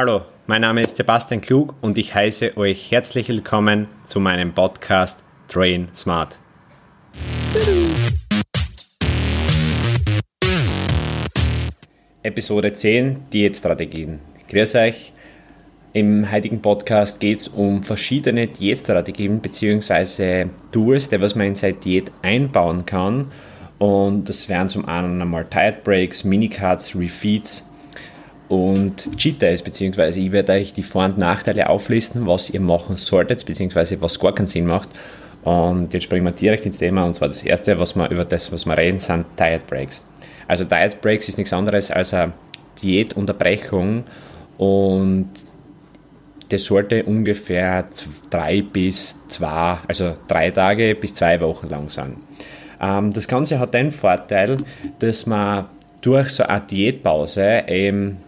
Hallo, mein Name ist Sebastian Klug und ich heiße euch herzlich willkommen zu meinem Podcast Train Smart. Episode 10 Diätstrategien. Grüß euch. Im heutigen Podcast geht es um verschiedene Diätstrategien bzw. Tools, die was man in seine Diät einbauen kann. Und das wären zum einen einmal Diet Breaks, Minicuts, Refeeds und Cheat Days, beziehungsweise ich werde euch die Vor- und Nachteile auflisten, was ihr machen solltet, beziehungsweise was gar keinen Sinn macht. Und jetzt springen wir direkt ins Thema, und zwar das erste, was wir über das, was wir reden, sind Diet Breaks. Also Diet Breaks ist nichts anderes als eine Diätunterbrechung und das sollte ungefähr drei bis zwei, also drei Tage bis zwei Wochen lang sein. Ähm, das Ganze hat den Vorteil, dass man durch so eine Diätpause eben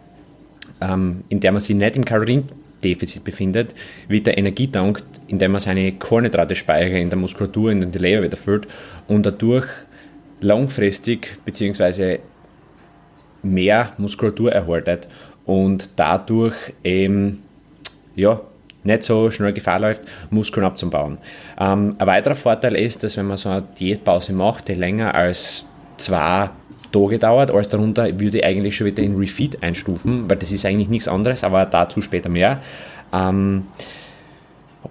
ähm, in der man sich nicht im Kaloriendefizit befindet, wird der Energietank, indem man seine Kohlenhydrate-Speicher in der Muskulatur, in der Leber wieder füllt und dadurch langfristig bzw. mehr Muskulatur erhaltet und dadurch eben ja, nicht so schnell Gefahr läuft, Muskeln abzubauen. Ähm, ein weiterer Vorteil ist, dass wenn man so eine Diätpause macht, die länger als zwei Tage dauert. Alles darunter würde ich eigentlich schon wieder in Refeed einstufen, weil das ist eigentlich nichts anderes, aber dazu später mehr. Ähm,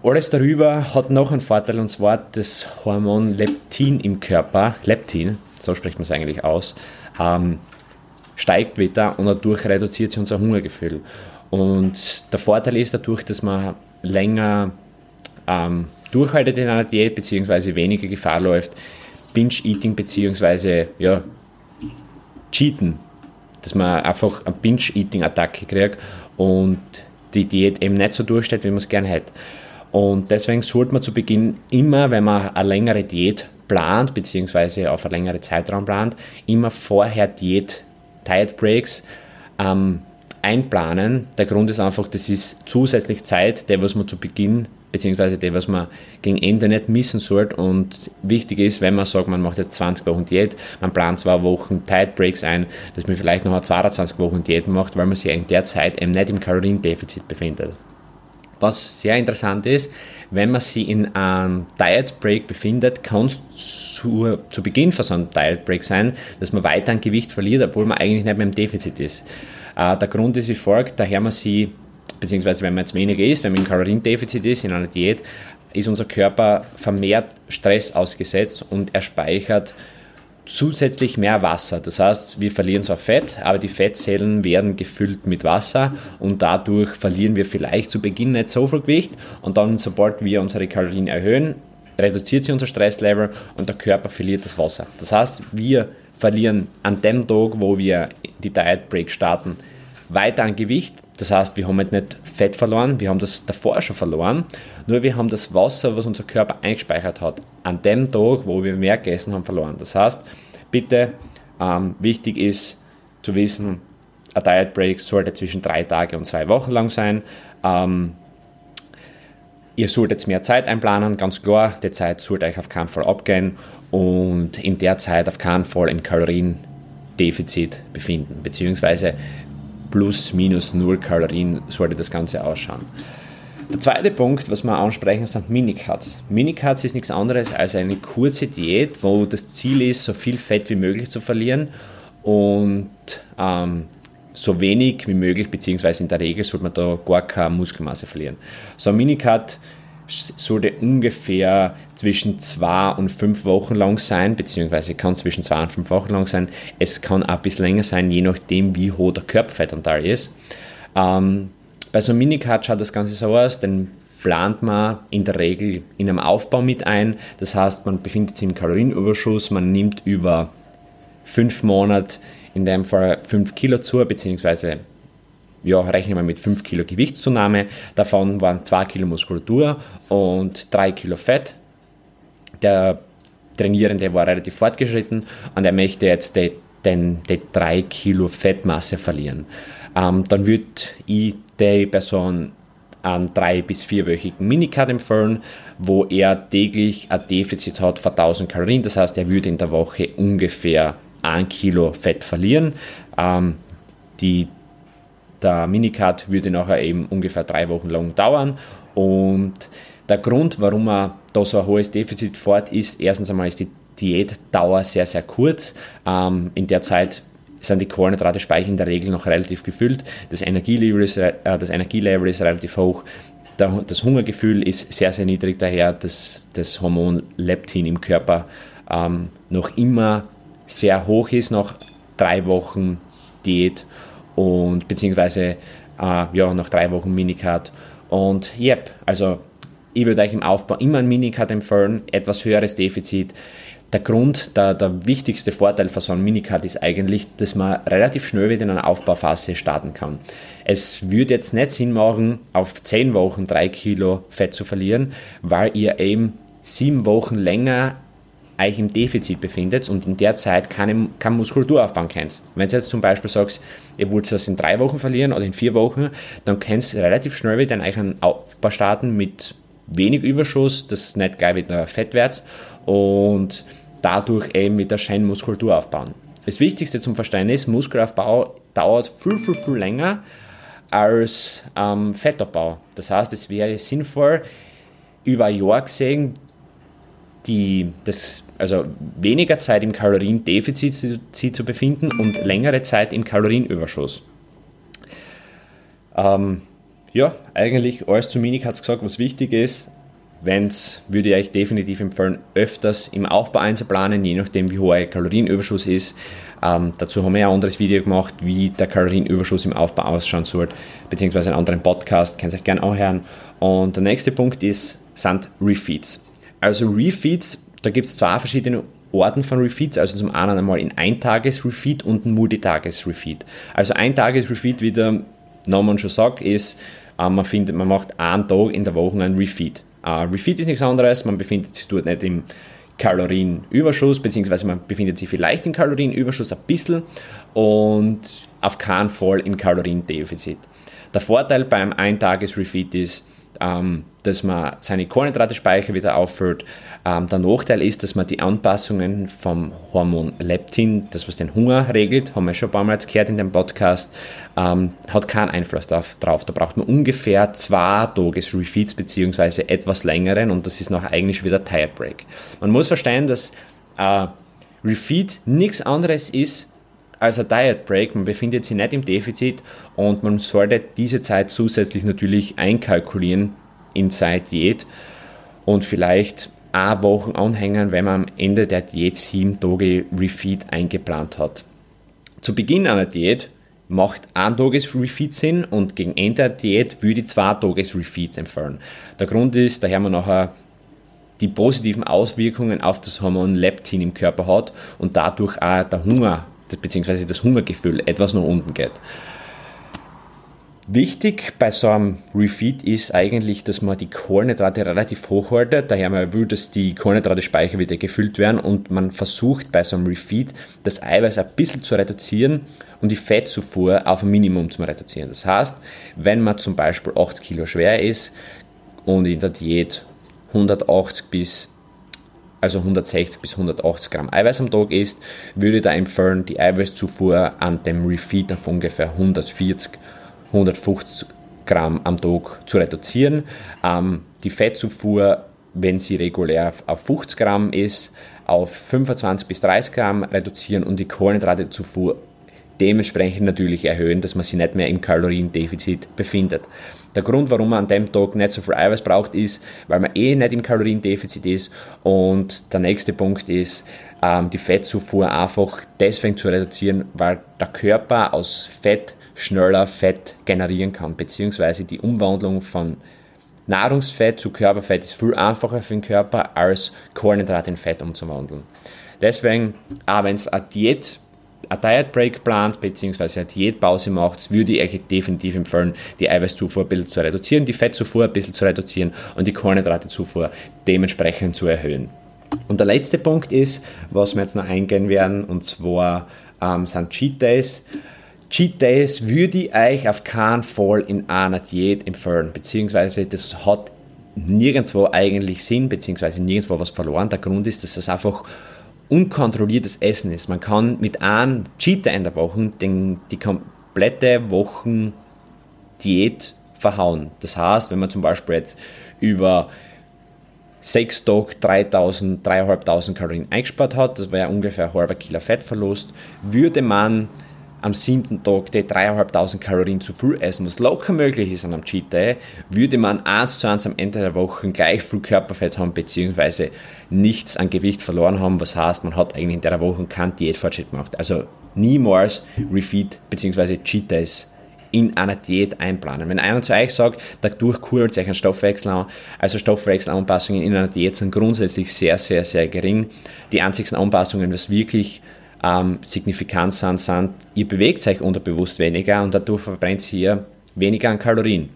alles darüber hat noch einen Vorteil und zwar das Hormon Leptin im Körper, Leptin, so spricht man es eigentlich aus, ähm, steigt wieder und dadurch reduziert sich unser Hungergefühl. Und der Vorteil ist dadurch, dass man länger ähm, durchhaltet in einer Diät bzw. weniger Gefahr läuft, Binge-Eating bzw. Ja, cheaten, dass man einfach eine Binge-Eating-Attacke kriegt und die Diät eben nicht so durchsteht, wie man es gerne hätte. Und deswegen sollte man zu Beginn immer, wenn man eine längere Diät plant, beziehungsweise auf einen längeren Zeitraum plant, immer vorher Diät, Diet Breaks ähm, einplanen. Der Grund ist einfach, das ist zusätzlich Zeit, der was man zu Beginn beziehungsweise das, was man gegen Ende nicht missen sollte. Und wichtig ist, wenn man sagt, man macht jetzt 20 Wochen Diät, man plant zwei Wochen Tight Breaks ein, dass man vielleicht noch 22 Wochen Diät macht, weil man sich in der Zeit eben nicht im Kaloriendefizit befindet. Was sehr interessant ist, wenn man sich in einem Diet Break befindet, kann es zu, zu Beginn von so einem Diet Break sein, dass man weiter an Gewicht verliert, obwohl man eigentlich nicht mehr im Defizit ist. Äh, der Grund ist wie folgt, daher man sie beziehungsweise wenn man jetzt weniger isst, wenn man im Kaloriendefizit ist, in einer Diät, ist unser Körper vermehrt Stress ausgesetzt und er speichert zusätzlich mehr Wasser. Das heißt, wir verlieren zwar Fett, aber die Fettzellen werden gefüllt mit Wasser und dadurch verlieren wir vielleicht zu Beginn nicht so viel Gewicht und dann, sobald wir unsere Kalorien erhöhen, reduziert sich unser Stresslevel und der Körper verliert das Wasser. Das heißt, wir verlieren an dem Tag, wo wir die Diet Break starten, weiter an Gewicht. Das heißt, wir haben halt nicht Fett verloren, wir haben das davor schon verloren, nur wir haben das Wasser, was unser Körper eingespeichert hat, an dem Tag, wo wir mehr gegessen haben, verloren. Das heißt, bitte, ähm, wichtig ist zu wissen, ein Diet Break sollte zwischen drei Tage und zwei Wochen lang sein. Ähm, ihr solltet mehr Zeit einplanen, ganz klar, die Zeit sollte euch auf keinen Fall abgehen und in der Zeit auf keinen Fall im Kaloriendefizit befinden, beziehungsweise plus minus null Kalorien sollte das Ganze ausschauen. Der zweite Punkt, was wir ansprechen, sind Minicuts. Minicuts ist nichts anderes als eine kurze Diät, wo das Ziel ist, so viel Fett wie möglich zu verlieren und ähm, so wenig wie möglich, beziehungsweise in der Regel sollte man da gar keine Muskelmasse verlieren. So ein Minicut sollte ungefähr zwischen zwei und fünf Wochen lang sein, beziehungsweise kann zwischen zwei und fünf Wochen lang sein. Es kann auch ein bisschen länger sein, je nachdem, wie hoch der Körperfettanteil ist. Ähm, bei so einem Minicut schaut das Ganze so aus, denn plant man in der Regel in einem Aufbau mit ein. Das heißt, man befindet sich im Kalorienüberschuss, man nimmt über fünf Monate in dem Fall fünf Kilo zu, beziehungsweise ja, rechnen wir mit 5 Kilo Gewichtszunahme. Davon waren 2 Kilo Muskulatur und 3 Kilo Fett. Der Trainierende war relativ fortgeschritten und er möchte jetzt die, den, die 3 Kilo Fettmasse verlieren. Ähm, dann würde ich die Person einen 3- bis 4-wöchigen Minicut empfehlen, wo er täglich ein Defizit hat von 1000 Kalorien. Das heißt, er würde in der Woche ungefähr 1 Kilo Fett verlieren. Ähm, die der Minicut würde nachher eben ungefähr drei Wochen lang dauern und der Grund, warum man da so ein hohes Defizit fährt, ist erstens einmal ist die Diätdauer sehr, sehr kurz. Ähm, in der Zeit sind die Kohlenhydrate-Speicher in der Regel noch relativ gefüllt. Das Energielevel ist, äh, das Energielevel ist relativ hoch. Das Hungergefühl ist sehr, sehr niedrig, daher dass das Hormon Leptin im Körper ähm, noch immer sehr hoch ist nach drei Wochen Diät und beziehungsweise äh, ja, nach drei Wochen Minicard. Und yep, also ich würde euch im Aufbau immer ein Minicard empfehlen, etwas höheres Defizit. Der Grund, der, der wichtigste Vorteil von so einem Minicard ist eigentlich, dass man relativ schnell wieder in einer Aufbauphase starten kann. Es würde jetzt nicht Sinn machen, auf 10 Wochen 3 Kilo Fett zu verlieren, weil ihr eben 7 Wochen länger euch im Defizit befindet und in der Zeit keine, keine Muskulatur aufbauen könnt. Wenn du jetzt zum Beispiel sagst, ihr wollt das in drei Wochen verlieren oder in vier Wochen, dann könnt ihr relativ schnell wieder in einen Aufbau starten mit wenig Überschuss, das nicht gleich wieder fett wird und dadurch eben wieder schön Muskulatur aufbauen. Das Wichtigste zum Verständnis, Muskelaufbau dauert viel, viel, viel länger als ähm, Fettabbau. Das heißt, es wäre sinnvoll, über ein Jahr gesehen, die, das, also weniger Zeit im Kaloriendefizit sie zu befinden und längere Zeit im Kalorienüberschuss. Ähm, ja, eigentlich alles zu Minik hat es gesagt, was wichtig ist. Wenn's, würde ich euch definitiv empfehlen, öfters im Aufbau einzuplanen, je nachdem wie hoch euer Kalorienüberschuss ist. Ähm, dazu haben wir ein anderes Video gemacht, wie der Kalorienüberschuss im Aufbau ausschauen soll, beziehungsweise einen anderen Podcast, könnt ihr euch gerne anhören. Und der nächste Punkt ist, sind Refeeds. Also Refeeds, da gibt es zwei verschiedene Orten von Refeeds, also zum einen einmal in Eintages-Refeed und ein Multitages-Refeed. Also Eintages-Refeed, wie der Name schon sagt, ist, äh, man, findet, man macht einen Tag in der Woche ein Refeed. Uh, Refeed ist nichts anderes, man befindet sich dort nicht im Kalorienüberschuss, beziehungsweise man befindet sich vielleicht im Kalorienüberschuss ein bisschen und auf keinen Fall im Kaloriendefizit. Der Vorteil beim Eintages-Refeed ist, ähm, dass man seine Kohlenhydrate-Speicher wieder auffüllt. Ähm, der Nachteil ist, dass man die Anpassungen vom Hormon Leptin, das was den Hunger regelt, haben wir schon ein paar Mal jetzt gehört in dem Podcast, ähm, hat keinen Einfluss darauf. Da braucht man ungefähr zwei Tages Refeeds beziehungsweise etwas längeren und das ist noch eigentlich wieder Tire Break. Man muss verstehen, dass äh, Refeed nichts anderes ist als ein Diet Break. Man befindet sich nicht im Defizit und man sollte diese Zeit zusätzlich natürlich einkalkulieren in Zeit Diät und vielleicht eine Woche anhängen, wenn man am Ende der Diät sieben Tage Refeed eingeplant hat. Zu Beginn einer Diät macht ein Tages Refeed Sinn und gegen Ende der Diät würde ich zwei Tages Refeeds empfehlen. Der Grund ist, daher man nachher die positiven Auswirkungen auf das Hormon Leptin im Körper hat und dadurch auch der Hunger bzw. das Hungergefühl etwas nach unten geht. Wichtig bei so einem Refeed ist eigentlich, dass man die Kohlenhydrate relativ hoch haltet. Daher man will, dass die Kohlenhydrate-Speicher wieder gefüllt werden und man versucht bei so einem Refeed das Eiweiß ein bisschen zu reduzieren und die Fettzufuhr auf ein Minimum zu reduzieren. Das heißt, wenn man zum Beispiel 80 Kilo schwer ist und in der Diät 180 bis also 160 bis 180 Gramm Eiweiß am Tag isst, würde ich da empfehlen, die Eiweißzufuhr an dem Refeed auf ungefähr 140, 150 Gramm am Tag zu reduzieren. Ähm, die Fettzufuhr, wenn sie regulär auf 50 Gramm ist, auf 25 bis 30 Gramm reduzieren und die Kohlenhydratezufuhr dementsprechend natürlich erhöhen, dass man sich nicht mehr im Kaloriendefizit befindet. Der Grund, warum man an dem Tag nicht so viel Eiweiß braucht, ist, weil man eh nicht im Kaloriendefizit ist. Und der nächste Punkt ist, ähm, die Fettzufuhr einfach deswegen zu reduzieren, weil der Körper aus Fett schneller Fett generieren kann, beziehungsweise die Umwandlung von Nahrungsfett zu Körperfett ist viel einfacher für den Körper als Kohlenhydrate in Fett umzuwandeln. Deswegen, auch wenn es eine Diät ein Diet Break plant bzw. eine Diätpause macht, würde ich euch definitiv empfehlen, die Eiweißzufuhr ein bisschen zu reduzieren, die Fettzufuhr ein bisschen zu reduzieren und die Kohlenhydratezufuhr dementsprechend zu erhöhen. Und der letzte Punkt ist, was wir jetzt noch eingehen werden, und zwar ähm, sind Cheat Days. Cheat Days würde ich euch auf keinen Fall in einer Diät empfehlen, beziehungsweise das hat nirgendwo eigentlich Sinn, beziehungsweise nirgendwo was verloren. Der Grund ist, dass es einfach unkontrolliertes Essen ist. Man kann mit einem Cheater in der Woche den, die komplette Wochen Diät verhauen. Das heißt, wenn man zum Beispiel jetzt über 6 Tage 3000, 3500 Kalorien eingespart hat, das wäre ungefähr ein halber Kilo Fettverlust, würde man am siebten Tag die 3.500 Kalorien zu viel essen, was locker möglich ist an einem Cheat Day, würde man eins zu eins am Ende der Woche gleich viel Körperfett haben, beziehungsweise nichts an Gewicht verloren haben, was heißt, man hat eigentlich in der Woche keinen Diätfortschritt gemacht. Also niemals Refeed beziehungsweise Cheat Days in einer Diät einplanen. Wenn einer zu euch sagt, dadurch kurbelt sich ein Stoffwechsel an, also Stoffwechselanpassungen in einer Diät sind grundsätzlich sehr, sehr, sehr gering. Die einzigsten Anpassungen, was wirklich ähm, signifikant sind, sind, ihr bewegt euch unterbewusst weniger und dadurch verbrennt ihr weniger an Kalorien.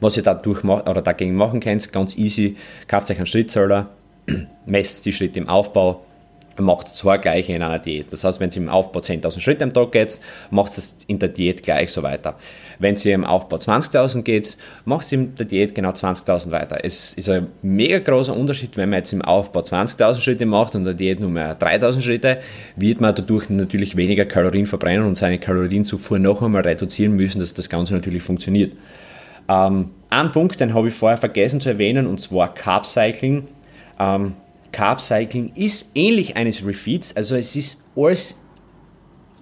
Was ihr dadurch oder dagegen machen könnt, ganz easy, kauft euch einen Schrittzähler, messt die Schritte im Aufbau, macht zwei gleiche in einer Diät. Das heißt, wenn Sie im Aufbau 10.000 Schritte am Tag geht, macht es in der Diät gleich so weiter. Wenn Sie im Aufbau 20.000 geht, macht es in der Diät genau 20.000 weiter. Es ist ein mega großer Unterschied, wenn man jetzt im Aufbau 20.000 Schritte macht und in der Diät nur mehr 3.000 Schritte, wird man dadurch natürlich weniger Kalorien verbrennen und seine Kalorienzufuhr noch einmal reduzieren müssen, dass das Ganze natürlich funktioniert. Ähm, ein Punkt, den habe ich vorher vergessen zu erwähnen, und zwar Carb Cycling. Ähm, Carb Cycling ist ähnlich eines Refeeds, also es ist alles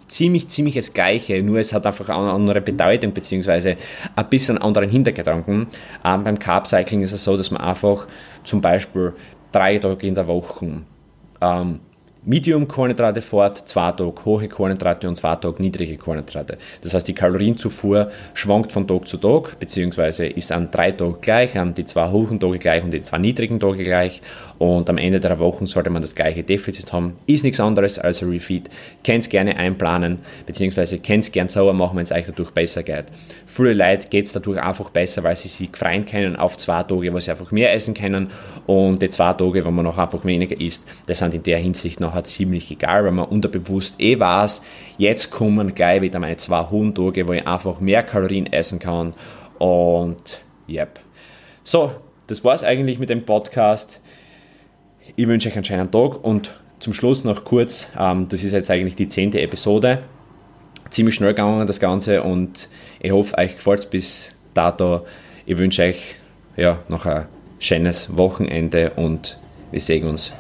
ziemlich, ziemlich das Gleiche, nur es hat einfach eine andere Bedeutung, beziehungsweise ein bisschen anderen Hintergedanken. Ähm, beim Carb Cycling ist es so, dass man einfach zum Beispiel drei Tage in der Woche ähm, Medium-Kohlenhydrate fort, zwei Tage hohe Kohlenhydrate und zwei Tage niedrige Kohlenhydrate. Das heißt, die Kalorienzufuhr schwankt von Tag zu Tag, beziehungsweise ist an drei Tagen gleich, an die zwei hohen Tage gleich und die zwei niedrigen Tage gleich. Und am Ende der Wochen sollte man das gleiche Defizit haben. Ist nichts anderes als ein Refeed. Könnt gerne einplanen, beziehungsweise könnt gerne sauer machen, wenn es euch dadurch besser geht. Viele Leute geht es dadurch einfach besser, weil sie sich freien können auf zwei Tage, wo sie einfach mehr essen können und die zwei Tage, wo man noch einfach weniger isst, das sind in der Hinsicht noch nachher ziemlich egal, weil man unterbewusst eh weiß, jetzt kommen gleich wieder meine zwei hohen Tage, wo ich einfach mehr Kalorien essen kann. Und yep. So, das war es eigentlich mit dem Podcast. Ich wünsche euch einen schönen Tag und zum Schluss noch kurz, ähm, das ist jetzt eigentlich die zehnte Episode. Ziemlich schnell gegangen das Ganze und ich hoffe, euch gefällt es bis dato. Ich wünsche euch ja, noch ein schönes Wochenende und wir sehen uns